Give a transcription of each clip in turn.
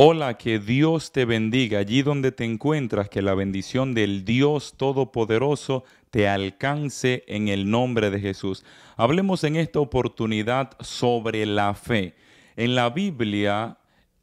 Hola, que Dios te bendiga allí donde te encuentras, que la bendición del Dios Todopoderoso te alcance en el nombre de Jesús. Hablemos en esta oportunidad sobre la fe. En la Biblia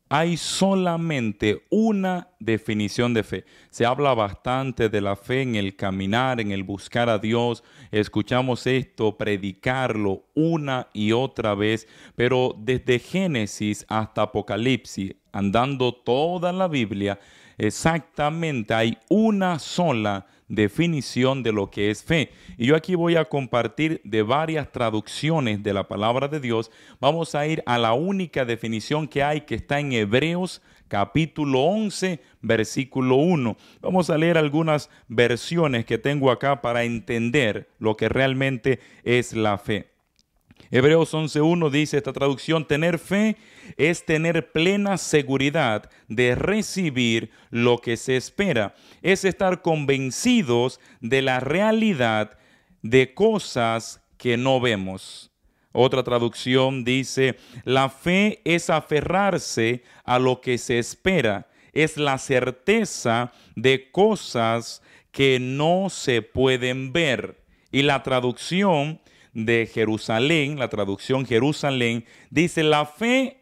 hay solamente una definición de fe. Se habla bastante de la fe en el caminar, en el buscar a Dios. Escuchamos esto, predicarlo una y otra vez, pero desde Génesis hasta Apocalipsis, andando toda la Biblia, exactamente hay una sola definición de lo que es fe. Y yo aquí voy a compartir de varias traducciones de la palabra de Dios. Vamos a ir a la única definición que hay que está en Hebreos capítulo 11, versículo 1. Vamos a leer algunas versiones que tengo acá para entender lo que realmente es la fe. Hebreos 11.1 dice esta traducción, tener fe es tener plena seguridad de recibir lo que se espera, es estar convencidos de la realidad de cosas que no vemos. Otra traducción dice, la fe es aferrarse a lo que se espera, es la certeza de cosas que no se pueden ver. Y la traducción de Jerusalén, la traducción Jerusalén, dice, la fe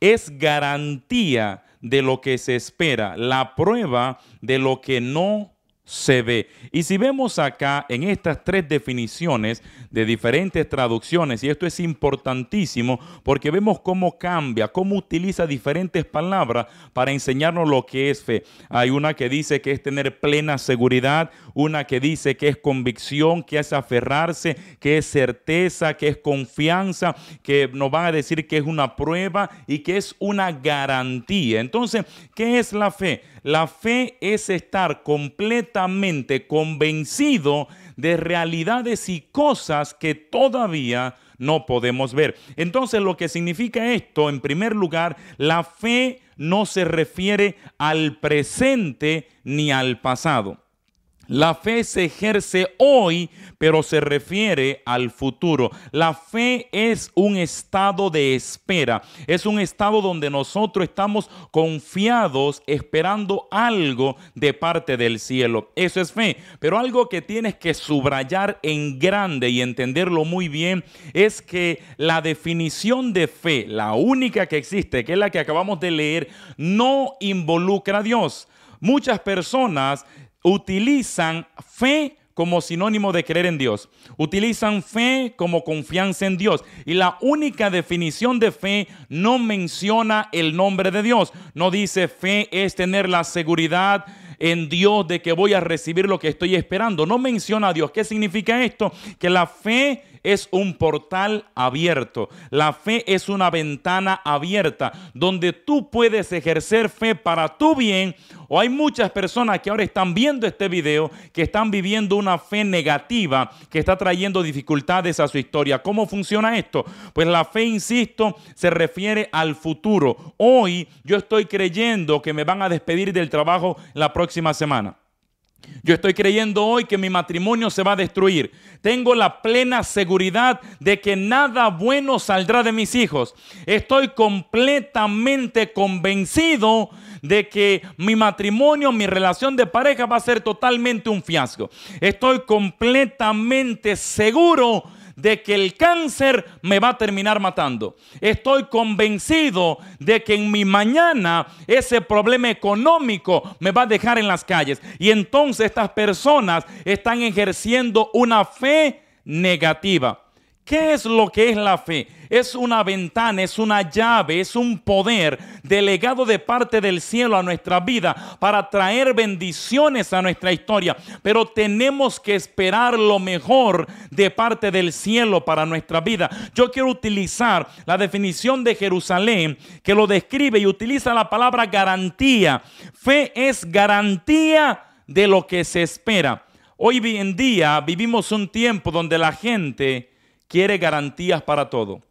es garantía de lo que se espera, la prueba de lo que no se ve. Y si vemos acá en estas tres definiciones de diferentes traducciones, y esto es importantísimo porque vemos cómo cambia, cómo utiliza diferentes palabras para enseñarnos lo que es fe. Hay una que dice que es tener plena seguridad, una que dice que es convicción, que es aferrarse, que es certeza, que es confianza, que nos van a decir que es una prueba y que es una garantía. Entonces, ¿qué es la fe? La fe es estar completamente convencido de realidades y cosas que todavía no podemos ver. Entonces lo que significa esto, en primer lugar, la fe no se refiere al presente ni al pasado. La fe se ejerce hoy, pero se refiere al futuro. La fe es un estado de espera. Es un estado donde nosotros estamos confiados esperando algo de parte del cielo. Eso es fe. Pero algo que tienes que subrayar en grande y entenderlo muy bien es que la definición de fe, la única que existe, que es la que acabamos de leer, no involucra a Dios. Muchas personas utilizan fe como sinónimo de creer en Dios. Utilizan fe como confianza en Dios. Y la única definición de fe no menciona el nombre de Dios. No dice fe es tener la seguridad en Dios de que voy a recibir lo que estoy esperando. No menciona a Dios. ¿Qué significa esto? Que la fe es un portal abierto. La fe es una ventana abierta donde tú puedes ejercer fe para tu bien. O hay muchas personas que ahora están viendo este video que están viviendo una fe negativa que está trayendo dificultades a su historia. ¿Cómo funciona esto? Pues la fe, insisto, se refiere al futuro. Hoy yo estoy creyendo que me van a despedir del trabajo la próxima semana. Yo estoy creyendo hoy que mi matrimonio se va a destruir. Tengo la plena seguridad de que nada bueno saldrá de mis hijos. Estoy completamente convencido de que mi matrimonio, mi relación de pareja va a ser totalmente un fiasco. Estoy completamente seguro de que el cáncer me va a terminar matando. Estoy convencido de que en mi mañana ese problema económico me va a dejar en las calles. Y entonces estas personas están ejerciendo una fe negativa. ¿Qué es lo que es la fe? Es una ventana, es una llave, es un poder delegado de parte del cielo a nuestra vida para traer bendiciones a nuestra historia. Pero tenemos que esperar lo mejor de parte del cielo para nuestra vida. Yo quiero utilizar la definición de Jerusalén que lo describe y utiliza la palabra garantía. Fe es garantía de lo que se espera. Hoy en día vivimos un tiempo donde la gente quiere garantías para todo.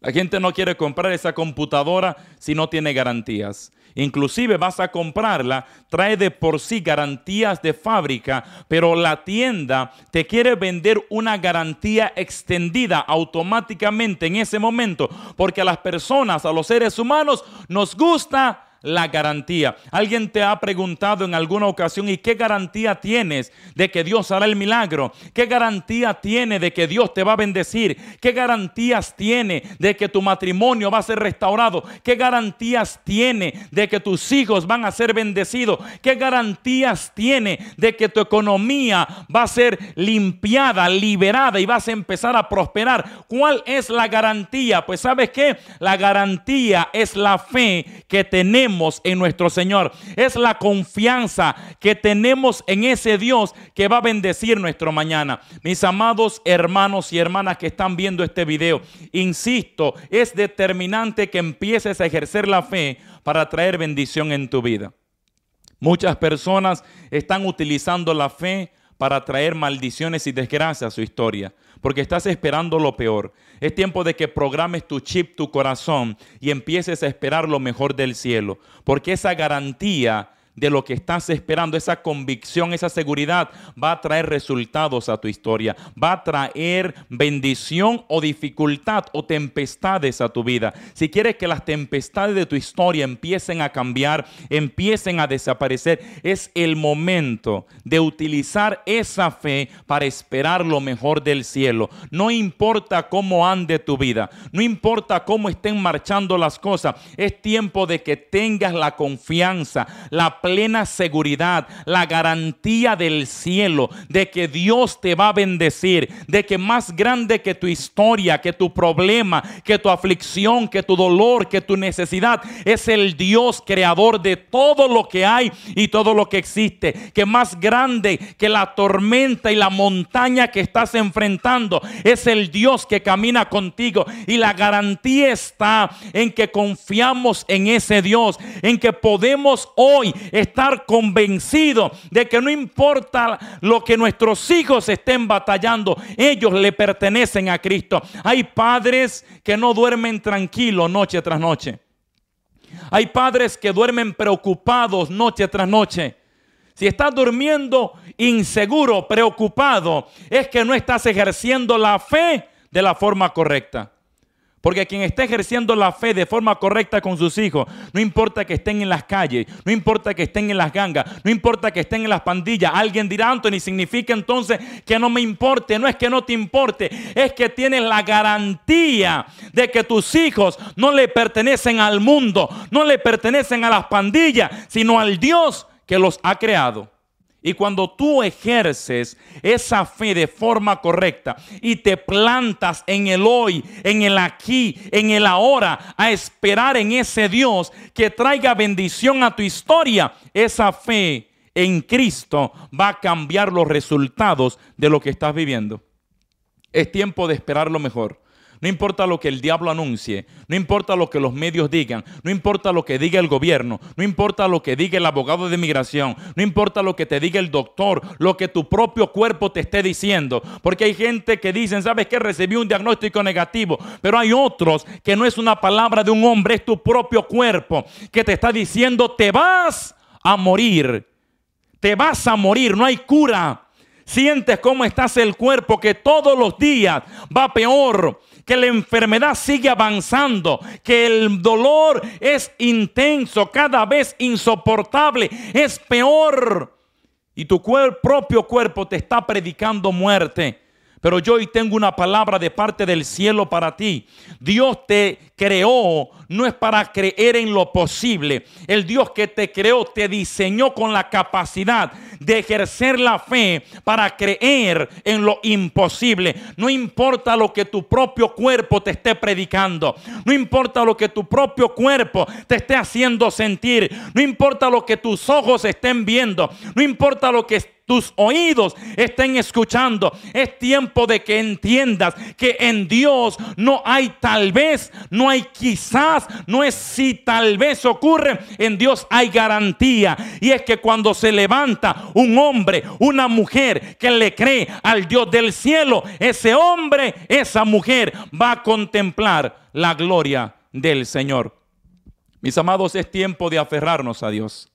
La gente no quiere comprar esa computadora si no tiene garantías. Inclusive vas a comprarla, trae de por sí garantías de fábrica, pero la tienda te quiere vender una garantía extendida automáticamente en ese momento, porque a las personas, a los seres humanos, nos gusta la garantía. Alguien te ha preguntado en alguna ocasión, ¿y qué garantía tienes de que Dios hará el milagro? ¿Qué garantía tiene de que Dios te va a bendecir? ¿Qué garantías tiene de que tu matrimonio va a ser restaurado? ¿Qué garantías tiene de que tus hijos van a ser bendecidos? ¿Qué garantías tiene de que tu economía va a ser limpiada, liberada y vas a empezar a prosperar? ¿Cuál es la garantía? Pues sabes qué? La garantía es la fe que tenemos en nuestro Señor. Es la confianza que tenemos en ese Dios que va a bendecir nuestro mañana. Mis amados hermanos y hermanas que están viendo este video, insisto, es determinante que empieces a ejercer la fe para traer bendición en tu vida. Muchas personas están utilizando la fe para traer maldiciones y desgracias a su historia, porque estás esperando lo peor. Es tiempo de que programes tu chip, tu corazón y empieces a esperar lo mejor del cielo, porque esa garantía de lo que estás esperando, esa convicción, esa seguridad va a traer resultados a tu historia, va a traer bendición o dificultad o tempestades a tu vida. Si quieres que las tempestades de tu historia empiecen a cambiar, empiecen a desaparecer, es el momento de utilizar esa fe para esperar lo mejor del cielo. No importa cómo ande tu vida, no importa cómo estén marchando las cosas, es tiempo de que tengas la confianza, la plena seguridad, la garantía del cielo de que Dios te va a bendecir, de que más grande que tu historia, que tu problema, que tu aflicción, que tu dolor, que tu necesidad, es el Dios creador de todo lo que hay y todo lo que existe, que más grande que la tormenta y la montaña que estás enfrentando, es el Dios que camina contigo. Y la garantía está en que confiamos en ese Dios, en que podemos hoy estar convencido de que no importa lo que nuestros hijos estén batallando, ellos le pertenecen a Cristo. Hay padres que no duermen tranquilos noche tras noche. Hay padres que duermen preocupados noche tras noche. Si estás durmiendo inseguro, preocupado, es que no estás ejerciendo la fe de la forma correcta. Porque quien está ejerciendo la fe de forma correcta con sus hijos, no importa que estén en las calles, no importa que estén en las gangas, no importa que estén en las pandillas, alguien dirá, Anthony, significa entonces que no me importe. No es que no te importe, es que tienes la garantía de que tus hijos no le pertenecen al mundo, no le pertenecen a las pandillas, sino al Dios que los ha creado. Y cuando tú ejerces esa fe de forma correcta y te plantas en el hoy, en el aquí, en el ahora, a esperar en ese Dios que traiga bendición a tu historia, esa fe en Cristo va a cambiar los resultados de lo que estás viviendo. Es tiempo de esperar lo mejor. No importa lo que el diablo anuncie, no importa lo que los medios digan, no importa lo que diga el gobierno, no importa lo que diga el abogado de migración, no importa lo que te diga el doctor, lo que tu propio cuerpo te esté diciendo. Porque hay gente que dicen, ¿sabes qué? Recibí un diagnóstico negativo, pero hay otros que no es una palabra de un hombre, es tu propio cuerpo que te está diciendo, te vas a morir, te vas a morir, no hay cura. Sientes cómo estás el cuerpo que todos los días va peor que la enfermedad sigue avanzando, que el dolor es intenso, cada vez insoportable, es peor. Y tu propio cuerpo te está predicando muerte. Pero yo hoy tengo una palabra de parte del cielo para ti. Dios te creó no es para creer en lo posible. El Dios que te creó te diseñó con la capacidad de ejercer la fe para creer en lo imposible. No importa lo que tu propio cuerpo te esté predicando. No importa lo que tu propio cuerpo te esté haciendo sentir. No importa lo que tus ojos estén viendo. No importa lo que tus oídos estén escuchando. Es tiempo de que entiendas que en Dios no hay tal vez, no hay quizás, no es si tal vez ocurre. En Dios hay garantía. Y es que cuando se levanta un hombre, una mujer que le cree al Dios del cielo, ese hombre, esa mujer va a contemplar la gloria del Señor. Mis amados, es tiempo de aferrarnos a Dios.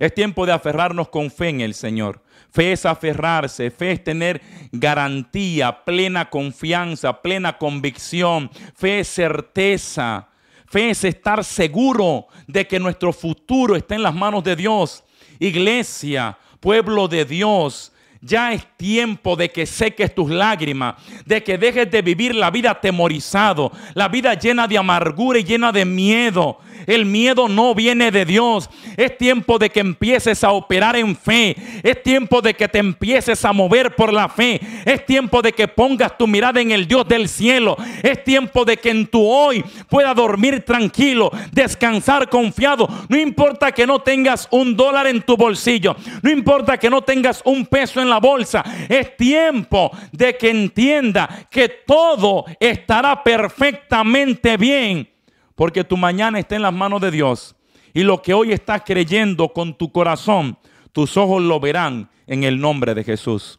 Es tiempo de aferrarnos con fe en el Señor. Fe es aferrarse, fe es tener garantía, plena confianza, plena convicción, fe es certeza. Fe es estar seguro de que nuestro futuro está en las manos de Dios. Iglesia, pueblo de Dios, ya es tiempo de que seques tus lágrimas, de que dejes de vivir la vida atemorizado, la vida llena de amargura y llena de miedo. El miedo no viene de Dios. Es tiempo de que empieces a operar en fe. Es tiempo de que te empieces a mover por la fe. Es tiempo de que pongas tu mirada en el Dios del cielo. Es tiempo de que en tu hoy pueda dormir tranquilo, descansar confiado. No importa que no tengas un dólar en tu bolsillo. No importa que no tengas un peso en la bolsa. Es tiempo de que entienda que todo estará perfectamente bien porque tu mañana está en las manos de Dios. Y lo que hoy estás creyendo con tu corazón, tus ojos lo verán en el nombre de Jesús.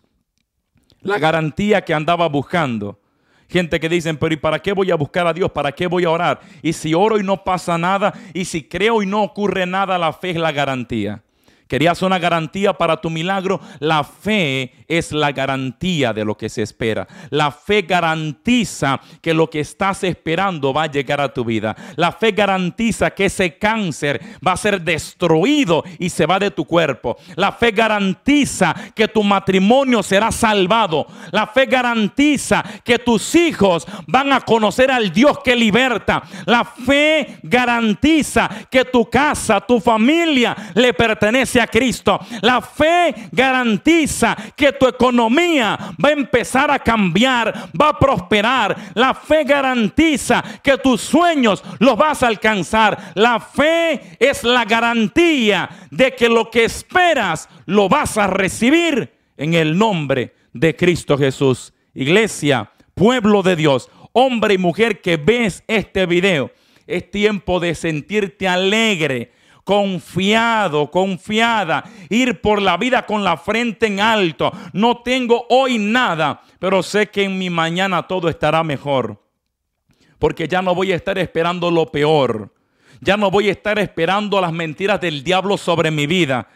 La garantía que andaba buscando. Gente que dicen, pero ¿y para qué voy a buscar a Dios? ¿Para qué voy a orar? Y si oro y no pasa nada, y si creo y no ocurre nada, la fe es la garantía. Querías una garantía para tu milagro. La fe es la garantía de lo que se espera. La fe garantiza que lo que estás esperando va a llegar a tu vida. La fe garantiza que ese cáncer va a ser destruido y se va de tu cuerpo. La fe garantiza que tu matrimonio será salvado. La fe garantiza que tus hijos van a conocer al Dios que liberta. La fe garantiza que tu casa, tu familia le pertenece a Cristo. La fe garantiza que tu economía va a empezar a cambiar, va a prosperar. La fe garantiza que tus sueños los vas a alcanzar. La fe es la garantía de que lo que esperas lo vas a recibir en el nombre de Cristo Jesús. Iglesia, pueblo de Dios, hombre y mujer que ves este video, es tiempo de sentirte alegre confiado, confiada, ir por la vida con la frente en alto. No tengo hoy nada, pero sé que en mi mañana todo estará mejor. Porque ya no voy a estar esperando lo peor. Ya no voy a estar esperando las mentiras del diablo sobre mi vida.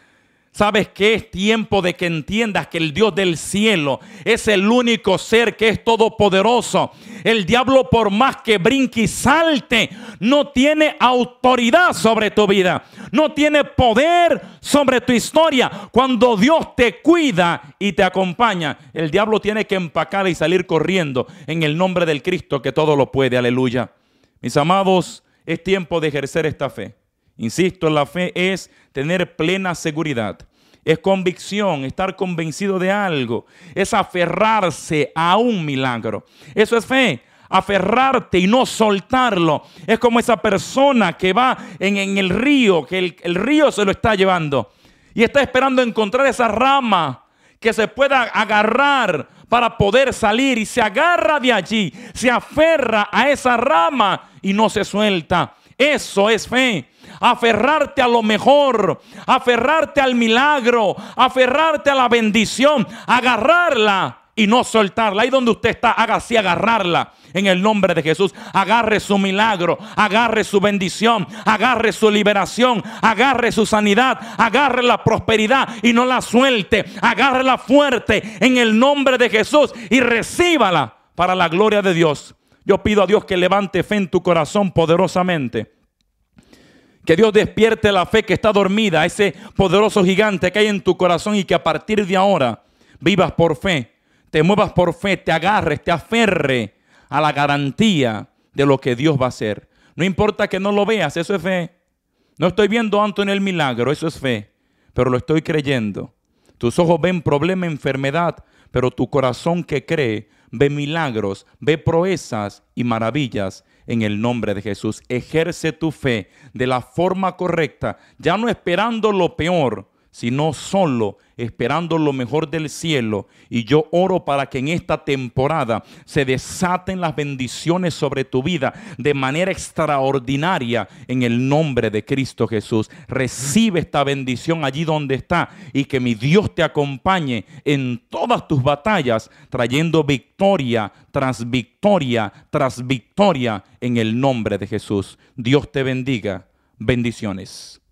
Sabes que es tiempo de que entiendas que el Dios del cielo es el único ser que es todopoderoso. El diablo por más que brinque y salte, no tiene autoridad sobre tu vida. No tiene poder sobre tu historia. Cuando Dios te cuida y te acompaña, el diablo tiene que empacar y salir corriendo en el nombre del Cristo que todo lo puede. Aleluya. Mis amados, es tiempo de ejercer esta fe. Insisto, la fe es tener plena seguridad. Es convicción, estar convencido de algo. Es aferrarse a un milagro. Eso es fe. Aferrarte y no soltarlo. Es como esa persona que va en, el río, que el, el río se lo está llevando. Y está esperando encontrar esa rama que se pueda agarrar para poder salir. Y se agarra de allí, se aferra a esa rama y no se suelta. Eso es fe aferrarte a lo mejor, aferrarte al milagro, aferrarte a la bendición, agarrarla y no soltarla. Ahí donde usted está, haga así, agarrarla en el nombre de Jesús. Agarre su milagro, agarre su bendición, agarre su liberación, agarre su sanidad, agarre la prosperidad y no la suelte. Agárrela fuerte en el nombre de Jesús y recíbala para la gloria de Dios. Yo pido a Dios que levante fe en tu corazón poderosamente que Dios despierte la fe que está dormida, ese poderoso gigante que hay en tu corazón y que a partir de ahora vivas por fe, te muevas por fe, te agarres, te aferre a la garantía de lo que Dios va a hacer. No importa que no lo veas, eso es fe. No estoy viendo en el milagro, eso es fe, pero lo estoy creyendo. Tus ojos ven problema, enfermedad, pero tu corazón que cree ve milagros, ve proezas y maravillas en el nombre de Jesús. Ejerce tu fe de la forma correcta, ya no esperando lo peor, sino solo esperando lo mejor del cielo. Y yo oro para que en esta temporada se desaten las bendiciones sobre tu vida de manera extraordinaria en el nombre de Cristo Jesús. Recibe esta bendición allí donde está y que mi Dios te acompañe en todas tus batallas, trayendo victoria tras victoria tras victoria en el nombre de Jesús. Dios te bendiga. Bendiciones.